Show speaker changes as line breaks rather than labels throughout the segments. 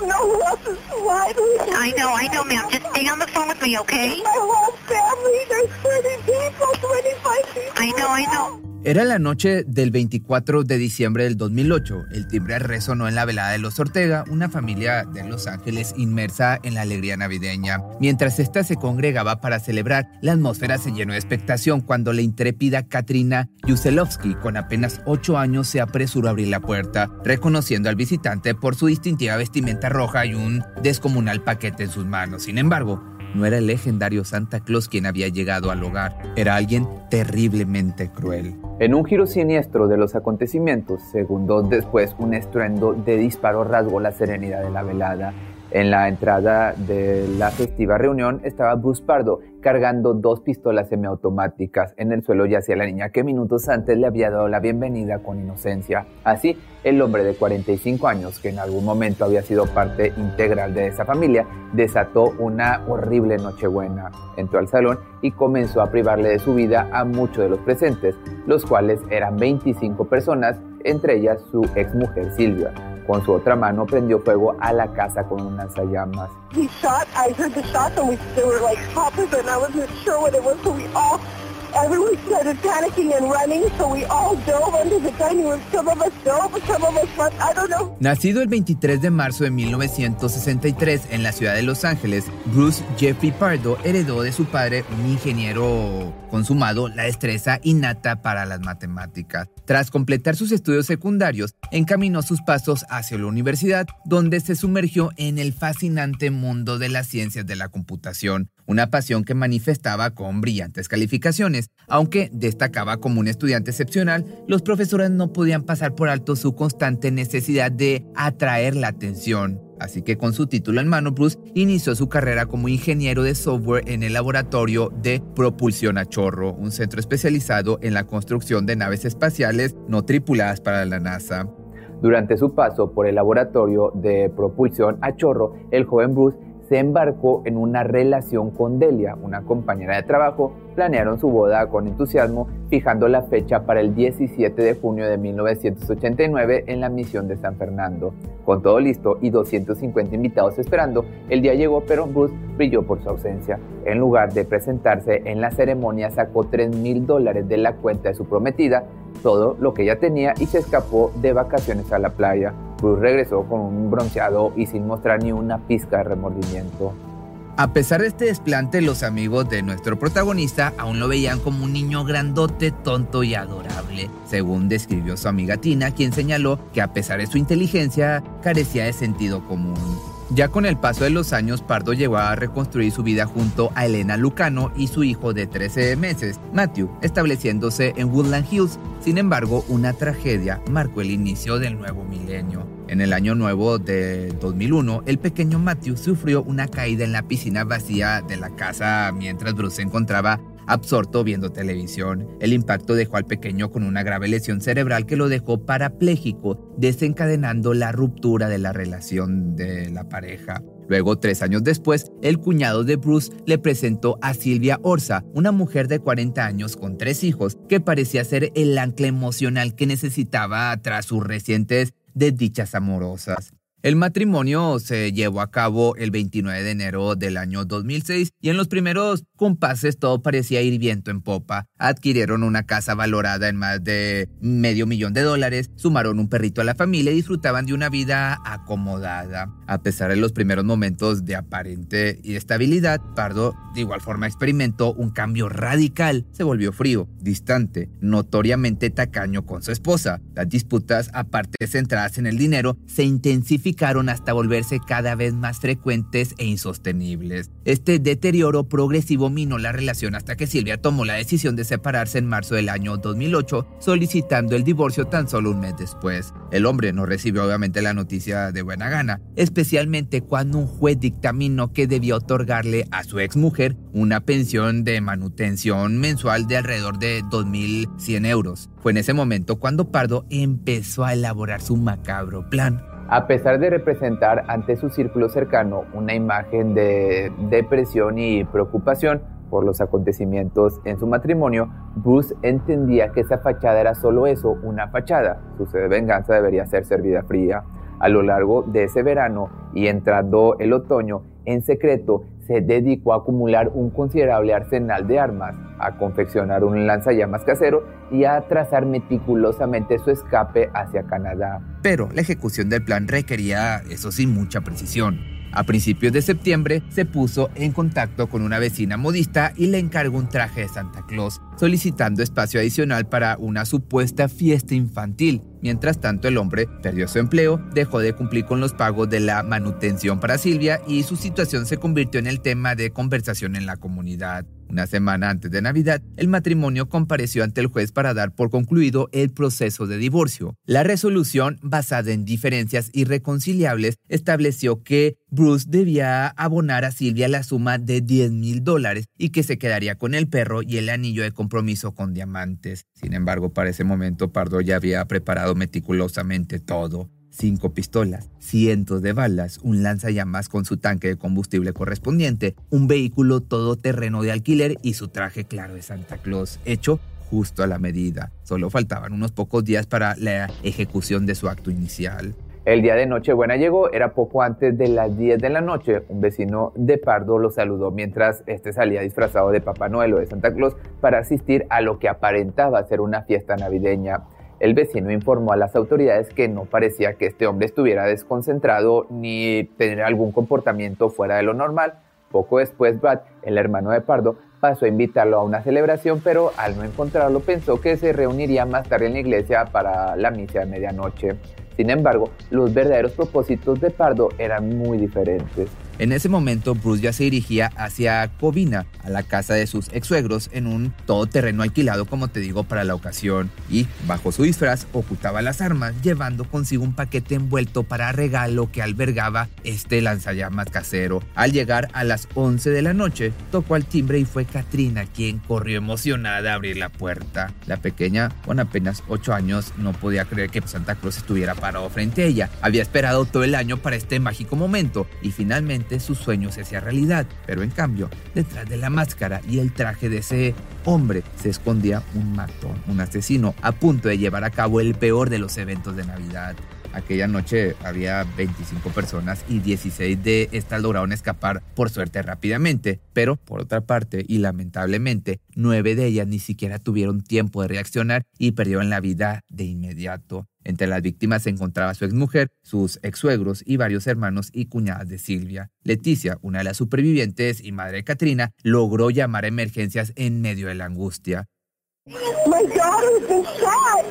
don't know who else is smiling.
I know, I know, ma'am. Just stay on the phone with me, okay?
My whole family, there's 30 people, 25 people.
I know, I know.
Era la noche del 24 de diciembre del 2008. El timbre resonó en la velada de los Ortega, una familia de Los Ángeles inmersa en la alegría navideña. Mientras ésta se congregaba para celebrar, la atmósfera se llenó de expectación cuando la intrépida Katrina Yuselovsky, con apenas 8 años, se apresuró a abrir la puerta, reconociendo al visitante por su distintiva vestimenta roja y un descomunal paquete en sus manos. Sin embargo, no era el legendario Santa Claus quien había llegado al hogar, era alguien terriblemente cruel.
En un giro siniestro de los acontecimientos, segundos después, un estruendo de disparo rasgó la serenidad de la velada. En la entrada de la festiva reunión estaba Bruce Pardo cargando dos pistolas semiautomáticas. En el suelo yacía la niña que minutos antes le había dado la bienvenida con inocencia. Así, el hombre de 45 años, que en algún momento había sido parte integral de esa familia, desató una horrible nochebuena. Entró al salón y comenzó a privarle de su vida a muchos de los presentes, los cuales eran 25 personas, entre ellas su exmujer Silvia. Con su otra mano prendió fuego a la casa con un lanzallamas.
He shot, I heard the shots and we, they were like poppers and I wasn't sure what it was, so we all, everyone started panicking and running, so we all dove under the dining room. Some of us dove, some of us I don't know.
Nacido el 23 de marzo de 1963 en la ciudad de Los Ángeles, Bruce Jeffrey Pardo heredó de su padre, un ingeniero consumado, la destreza innata para las matemáticas. Tras completar sus estudios secundarios, encaminó sus pasos hacia la universidad, donde se sumergió en el fascinante mundo de las ciencias de la computación, una pasión que manifestaba con brillantes calificaciones. Aunque destacaba como un estudiante excepcional, los profesores no podían pasar por alto su constante necesidad de atraer la atención. Así que con su título en mano, Bruce inició su carrera como ingeniero de software en el laboratorio de propulsión a chorro, un centro especializado en la construcción de naves espaciales no tripuladas para la NASA.
Durante su paso por el laboratorio de propulsión a chorro, el joven Bruce se embarcó en una relación con Delia, una compañera de trabajo. Planearon su boda con entusiasmo, fijando la fecha para el 17 de junio de 1989 en la misión de San Fernando. Con todo listo y 250 invitados esperando, el día llegó, pero Bruce brilló por su ausencia. En lugar de presentarse en la ceremonia, sacó 3 mil dólares de la cuenta de su prometida, todo lo que ella tenía, y se escapó de vacaciones a la playa. Bruce regresó con un bronceado y sin mostrar ni una pizca de remordimiento.
A pesar de este desplante, los amigos de nuestro protagonista aún lo veían como un niño grandote, tonto y adorable, según describió su amiga Tina, quien señaló que a pesar de su inteligencia, carecía de sentido común. Ya con el paso de los años, Pardo llegó a reconstruir su vida junto a Elena Lucano y su hijo de 13 meses, Matthew, estableciéndose en Woodland Hills. Sin embargo, una tragedia marcó el inicio del nuevo milenio. En el año nuevo de 2001, el pequeño Matthew sufrió una caída en la piscina vacía de la casa mientras Bruce se encontraba absorto viendo televisión. El impacto dejó al pequeño con una grave lesión cerebral que lo dejó parapléjico, desencadenando la ruptura de la relación de la pareja. Luego, tres años después, el cuñado de Bruce le presentó a Silvia Orza, una mujer de 40 años con tres hijos, que parecía ser el ancla emocional que necesitaba tras sus recientes desdichas amorosas. El matrimonio se llevó a cabo el 29 de enero del año 2006 y en los primeros compases todo parecía ir viento en popa. Adquirieron una casa valorada en más de medio millón de dólares, sumaron un perrito a la familia y disfrutaban de una vida acomodada. A pesar de los primeros momentos de aparente estabilidad, Pardo de igual forma experimentó un cambio radical. Se volvió frío, distante, notoriamente tacaño con su esposa. Las disputas, aparte centradas en el dinero, se intensificaron hasta volverse cada vez más frecuentes e insostenibles. Este deterioro progresivo minó la relación hasta que Silvia tomó la decisión de separarse en marzo del año 2008, solicitando el divorcio tan solo un mes después. El hombre no recibió obviamente la noticia de buena gana, especialmente cuando un juez dictaminó que debía otorgarle a su exmujer una pensión de manutención mensual de alrededor de 2.100 euros. Fue en ese momento cuando Pardo empezó a elaborar su macabro plan.
A pesar de representar ante su círculo cercano una imagen de depresión y preocupación por los acontecimientos en su matrimonio, Bruce entendía que esa fachada era solo eso, una fachada. Su sed de venganza debería ser servida fría. A lo largo de ese verano y entrando el otoño, en secreto se dedicó a acumular un considerable arsenal de armas, a confeccionar un lanzallamas casero y a trazar meticulosamente su escape hacia Canadá.
Pero la ejecución del plan requería, eso sí, mucha precisión. A principios de septiembre se puso en contacto con una vecina modista y le encargó un traje de Santa Claus, solicitando espacio adicional para una supuesta fiesta infantil. Mientras tanto, el hombre perdió su empleo, dejó de cumplir con los pagos de la manutención para Silvia y su situación se convirtió en el tema de conversación en la comunidad. Una semana antes de Navidad, el matrimonio compareció ante el juez para dar por concluido el proceso de divorcio. La resolución, basada en diferencias irreconciliables, estableció que Bruce debía abonar a Silvia la suma de 10 mil dólares y que se quedaría con el perro y el anillo de compromiso con diamantes. Sin embargo, para ese momento Pardo ya había preparado meticulosamente todo cinco pistolas, cientos de balas, un lanzallamas con su tanque de combustible correspondiente, un vehículo todoterreno de alquiler y su traje claro de Santa Claus, hecho justo a la medida. Solo faltaban unos pocos días para la ejecución de su acto inicial.
El día de Nochebuena llegó, era poco antes de las 10 de la noche. Un vecino de Pardo lo saludó mientras este salía disfrazado de Papá Noel o de Santa Claus para asistir a lo que aparentaba ser una fiesta navideña. El vecino informó a las autoridades que no parecía que este hombre estuviera desconcentrado ni tener algún comportamiento fuera de lo normal. Poco después, Brad, el hermano de Pardo, pasó a invitarlo a una celebración, pero al no encontrarlo pensó que se reuniría más tarde en la iglesia para la misa de medianoche. Sin embargo, los verdaderos propósitos de Pardo eran muy diferentes.
En ese momento, Bruce ya se dirigía hacia Covina, a la casa de sus ex suegros, en un todoterreno alquilado, como te digo, para la ocasión. Y, bajo su disfraz, ocultaba las armas, llevando consigo un paquete envuelto para regalo que albergaba este lanzallamas casero. Al llegar a las 11 de la noche, tocó al timbre y fue Katrina quien corrió emocionada a abrir la puerta. La pequeña, con apenas 8 años, no podía creer que Santa Claus estuviera parado frente a ella. Había esperado todo el año para este mágico momento y finalmente su sueño se hacía realidad, pero en cambio, detrás de la máscara y el traje de ese hombre se escondía un matón, un asesino a punto de llevar a cabo el peor de los eventos de Navidad. Aquella noche había 25 personas y 16 de estas lograron escapar por suerte rápidamente, pero por otra parte y lamentablemente, 9 de ellas ni siquiera tuvieron tiempo de reaccionar y perdieron la vida de inmediato. Entre las víctimas se encontraba su exmujer, sus ex-suegros y varios hermanos y cuñadas de Silvia. Leticia, una de las supervivientes y madre de Katrina, logró llamar a emergencias en medio de la angustia.
My daughter's been shot.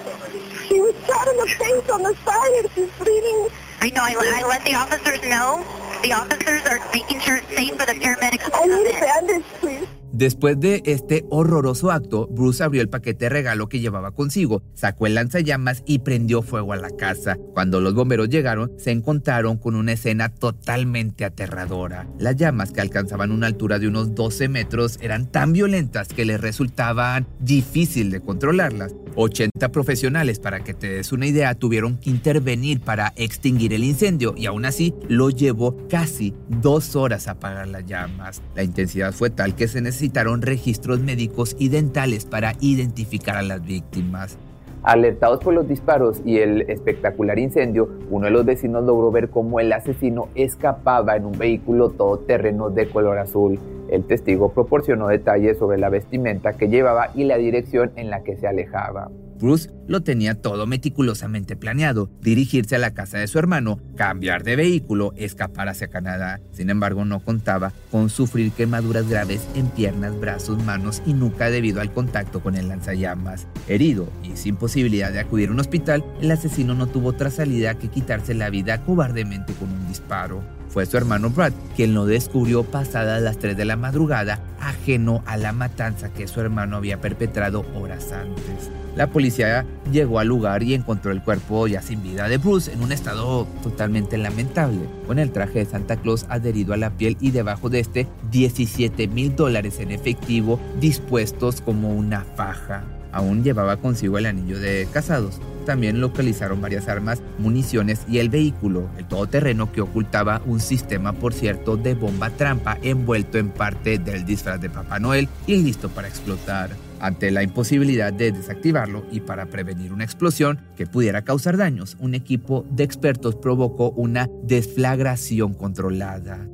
She was shot in the face on the side and she's bleeding.
I know, I, I let the officers know. The officers are making sure it's safe for the paramedics.
I need a bandage, please.
Después de este horroroso acto, Bruce abrió el paquete de regalo que llevaba consigo, sacó el lanzallamas y prendió fuego a la casa. Cuando los bomberos llegaron, se encontraron con una escena totalmente aterradora. Las llamas, que alcanzaban una altura de unos 12 metros, eran tan violentas que les resultaban difícil de controlarlas. 80 profesionales, para que te des una idea, tuvieron que intervenir para extinguir el incendio y aún así lo llevó casi dos horas apagar las llamas. La intensidad fue tal que se necesitaron registros médicos y dentales para identificar a las víctimas.
Alertados por los disparos y el espectacular incendio, uno de los vecinos logró ver cómo el asesino escapaba en un vehículo todoterreno de color azul. El testigo proporcionó detalles sobre la vestimenta que llevaba y la dirección en la que se alejaba.
Bruce lo tenía todo meticulosamente planeado, dirigirse a la casa de su hermano, cambiar de vehículo, escapar hacia Canadá. Sin embargo, no contaba con sufrir quemaduras graves en piernas, brazos, manos y nuca debido al contacto con el lanzallamas. Herido y sin posibilidad de acudir a un hospital, el asesino no tuvo otra salida que quitarse la vida cobardemente con un disparo. Fue su hermano Brad quien lo descubrió pasadas las 3 de la madrugada, ajeno a la matanza que su hermano había perpetrado horas antes. La policía llegó al lugar y encontró el cuerpo ya sin vida de Bruce en un estado totalmente lamentable, con el traje de Santa Claus adherido a la piel y debajo de este 17 mil dólares en efectivo dispuestos como una faja. Aún llevaba consigo el anillo de casados. También localizaron varias armas, municiones y el vehículo, el todoterreno que ocultaba un sistema, por cierto, de bomba trampa envuelto en parte del disfraz de Papá Noel y listo para explotar. Ante la imposibilidad de desactivarlo y para prevenir una explosión que pudiera causar daños, un equipo de expertos provocó una desflagración controlada.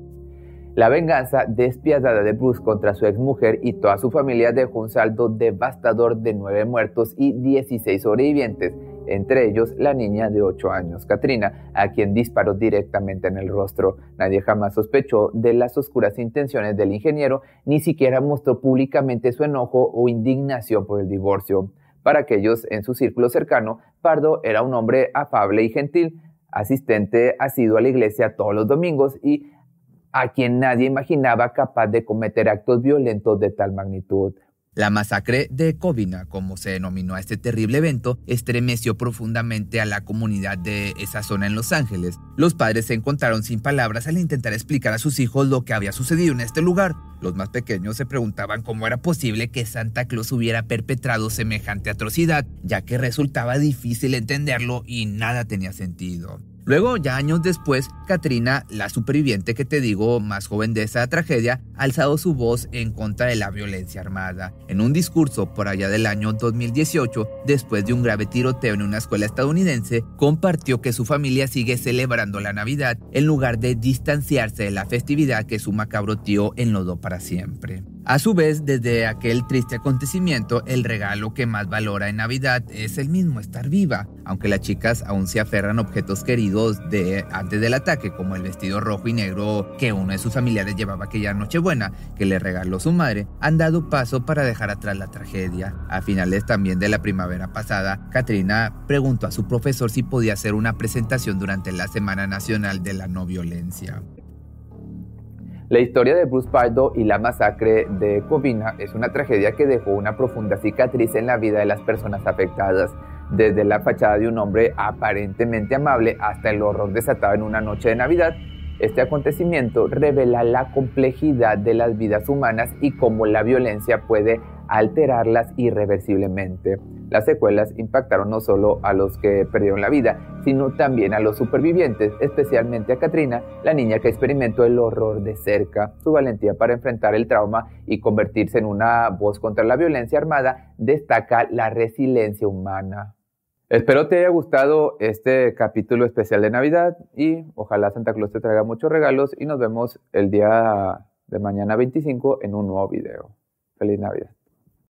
La venganza despiadada de Bruce contra su exmujer y toda su familia dejó un saldo devastador de nueve muertos y 16 sobrevivientes, entre ellos la niña de 8 años, Katrina, a quien disparó directamente en el rostro. Nadie jamás sospechó de las oscuras intenciones del ingeniero, ni siquiera mostró públicamente su enojo o indignación por el divorcio. Para aquellos en su círculo cercano, Pardo era un hombre afable y gentil, asistente asiduo a la iglesia todos los domingos y a quien nadie imaginaba capaz de cometer actos violentos de tal magnitud.
La masacre de Covina, como se denominó a este terrible evento, estremeció profundamente a la comunidad de esa zona en Los Ángeles. Los padres se encontraron sin palabras al intentar explicar a sus hijos lo que había sucedido en este lugar. Los más pequeños se preguntaban cómo era posible que Santa Claus hubiera perpetrado semejante atrocidad, ya que resultaba difícil entenderlo y nada tenía sentido. Luego, ya años después, Katrina, la superviviente que te digo, más joven de esa tragedia, ha alzado su voz en contra de la violencia armada. En un discurso por allá del año 2018, después de un grave tiroteo en una escuela estadounidense, compartió que su familia sigue celebrando la Navidad en lugar de distanciarse de la festividad que su macabro tío enlodó para siempre. A su vez, desde aquel triste acontecimiento, el regalo que más valora en Navidad es el mismo, estar viva. Aunque las chicas aún se aferran a objetos queridos de antes del ataque, como el vestido rojo y negro que uno de sus familiares llevaba aquella Nochebuena, que le regaló su madre, han dado paso para dejar atrás la tragedia. A finales también de la primavera pasada, Katrina preguntó a su profesor si podía hacer una presentación durante la Semana Nacional de la No Violencia.
La historia de Bruce Pardo y la masacre de Covina es una tragedia que dejó una profunda cicatriz en la vida de las personas afectadas, desde la fachada de un hombre aparentemente amable hasta el horror desatado en una noche de Navidad. Este acontecimiento revela la complejidad de las vidas humanas y cómo la violencia puede alterarlas irreversiblemente. Las secuelas impactaron no solo a los que perdieron la vida, sino también a los supervivientes, especialmente a Katrina, la niña que experimentó el horror de cerca. Su valentía para enfrentar el trauma y convertirse en una voz contra la violencia armada destaca la resiliencia humana. Espero te haya gustado este capítulo especial de Navidad y ojalá Santa Claus te traiga muchos regalos y nos vemos el día de mañana 25 en un nuevo video. Feliz Navidad.